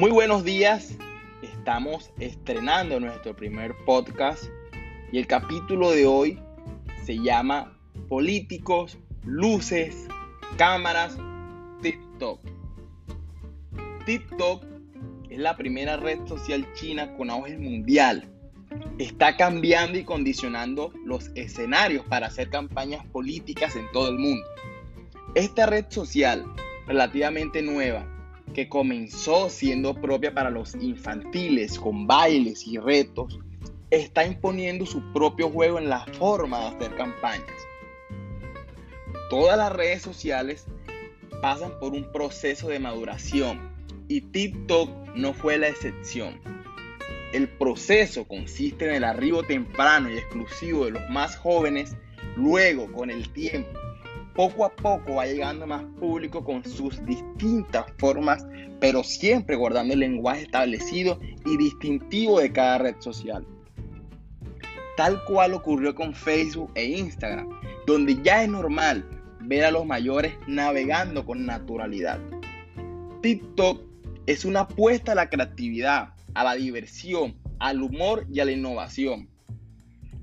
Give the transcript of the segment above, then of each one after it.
Muy buenos días, estamos estrenando nuestro primer podcast y el capítulo de hoy se llama Políticos, Luces, Cámaras, TikTok. TikTok es la primera red social china con auge mundial. Está cambiando y condicionando los escenarios para hacer campañas políticas en todo el mundo. Esta red social, relativamente nueva, que comenzó siendo propia para los infantiles con bailes y retos, está imponiendo su propio juego en la forma de hacer campañas. Todas las redes sociales pasan por un proceso de maduración y TikTok no fue la excepción. El proceso consiste en el arribo temprano y exclusivo de los más jóvenes, luego con el tiempo poco a poco va llegando más público con sus distintas formas, pero siempre guardando el lenguaje establecido y distintivo de cada red social. Tal cual ocurrió con Facebook e Instagram, donde ya es normal ver a los mayores navegando con naturalidad. TikTok es una apuesta a la creatividad, a la diversión, al humor y a la innovación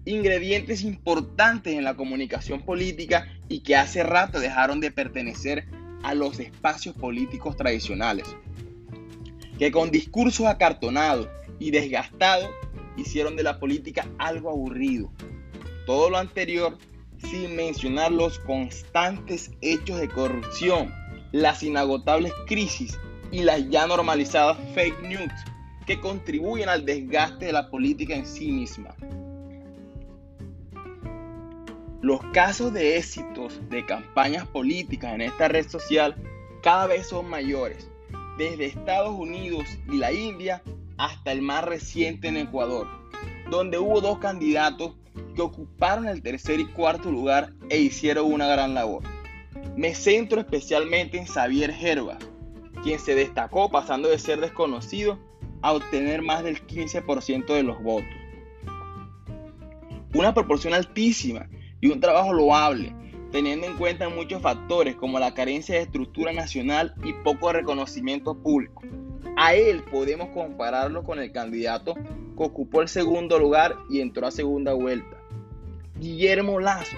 ingredientes importantes en la comunicación política y que hace rato dejaron de pertenecer a los espacios políticos tradicionales, que con discursos acartonados y desgastados hicieron de la política algo aburrido. Todo lo anterior sin mencionar los constantes hechos de corrupción, las inagotables crisis y las ya normalizadas fake news que contribuyen al desgaste de la política en sí misma. Los casos de éxitos de campañas políticas en esta red social cada vez son mayores, desde Estados Unidos y la India hasta el más reciente en Ecuador, donde hubo dos candidatos que ocuparon el tercer y cuarto lugar e hicieron una gran labor. Me centro especialmente en Xavier Gervas, quien se destacó pasando de ser desconocido a obtener más del 15% de los votos. Una proporción altísima y un trabajo loable, teniendo en cuenta muchos factores como la carencia de estructura nacional y poco reconocimiento público. A él podemos compararlo con el candidato que ocupó el segundo lugar y entró a segunda vuelta, Guillermo Lazo,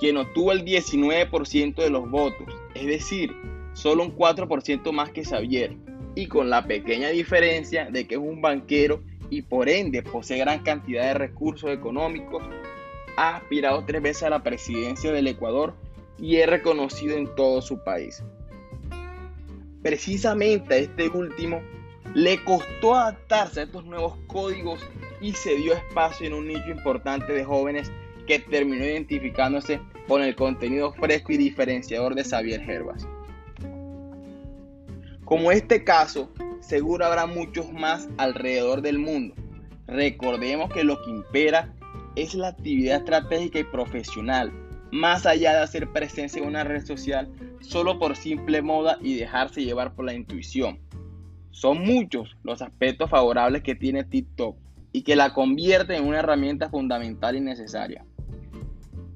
quien obtuvo el 19% de los votos, es decir, solo un 4% más que Xavier, y con la pequeña diferencia de que es un banquero y por ende posee gran cantidad de recursos económicos ha aspirado tres veces a la presidencia del Ecuador y es reconocido en todo su país. Precisamente a este último le costó adaptarse a estos nuevos códigos y se dio espacio en un nicho importante de jóvenes que terminó identificándose con el contenido fresco y diferenciador de Xavier Herbas. Como este caso, seguro habrá muchos más alrededor del mundo. Recordemos que lo que impera es la actividad estratégica y profesional, más allá de hacer presencia en una red social solo por simple moda y dejarse llevar por la intuición. Son muchos los aspectos favorables que tiene TikTok y que la convierten en una herramienta fundamental y necesaria.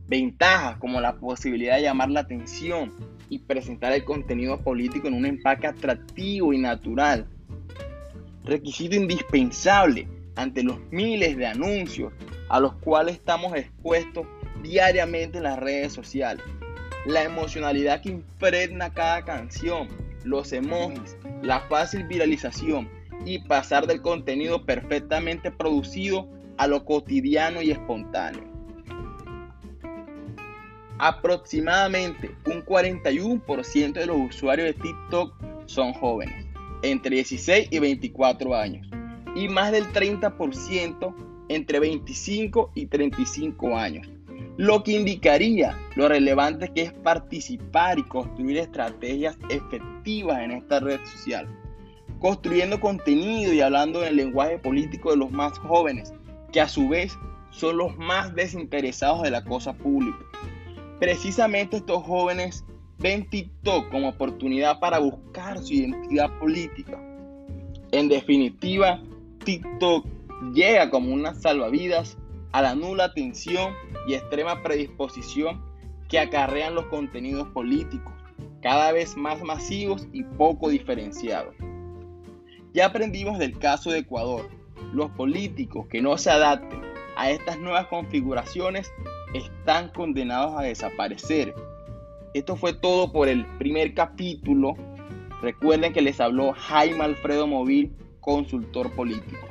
Ventajas como la posibilidad de llamar la atención y presentar el contenido político en un empaque atractivo y natural. Requisito indispensable ante los miles de anuncios a los cuales estamos expuestos diariamente en las redes sociales. La emocionalidad que impregna cada canción, los emojis, la fácil viralización y pasar del contenido perfectamente producido a lo cotidiano y espontáneo. Aproximadamente un 41% de los usuarios de TikTok son jóvenes, entre 16 y 24 años, y más del 30% entre 25 y 35 años, lo que indicaría lo relevante que es participar y construir estrategias efectivas en esta red social, construyendo contenido y hablando en el lenguaje político de los más jóvenes, que a su vez son los más desinteresados de la cosa pública. Precisamente estos jóvenes ven TikTok como oportunidad para buscar su identidad política. En definitiva, TikTok llega como una salvavidas a la nula atención y extrema predisposición que acarrean los contenidos políticos, cada vez más masivos y poco diferenciados. Ya aprendimos del caso de Ecuador. Los políticos que no se adapten a estas nuevas configuraciones están condenados a desaparecer. Esto fue todo por el primer capítulo. Recuerden que les habló Jaime Alfredo Móvil, consultor político.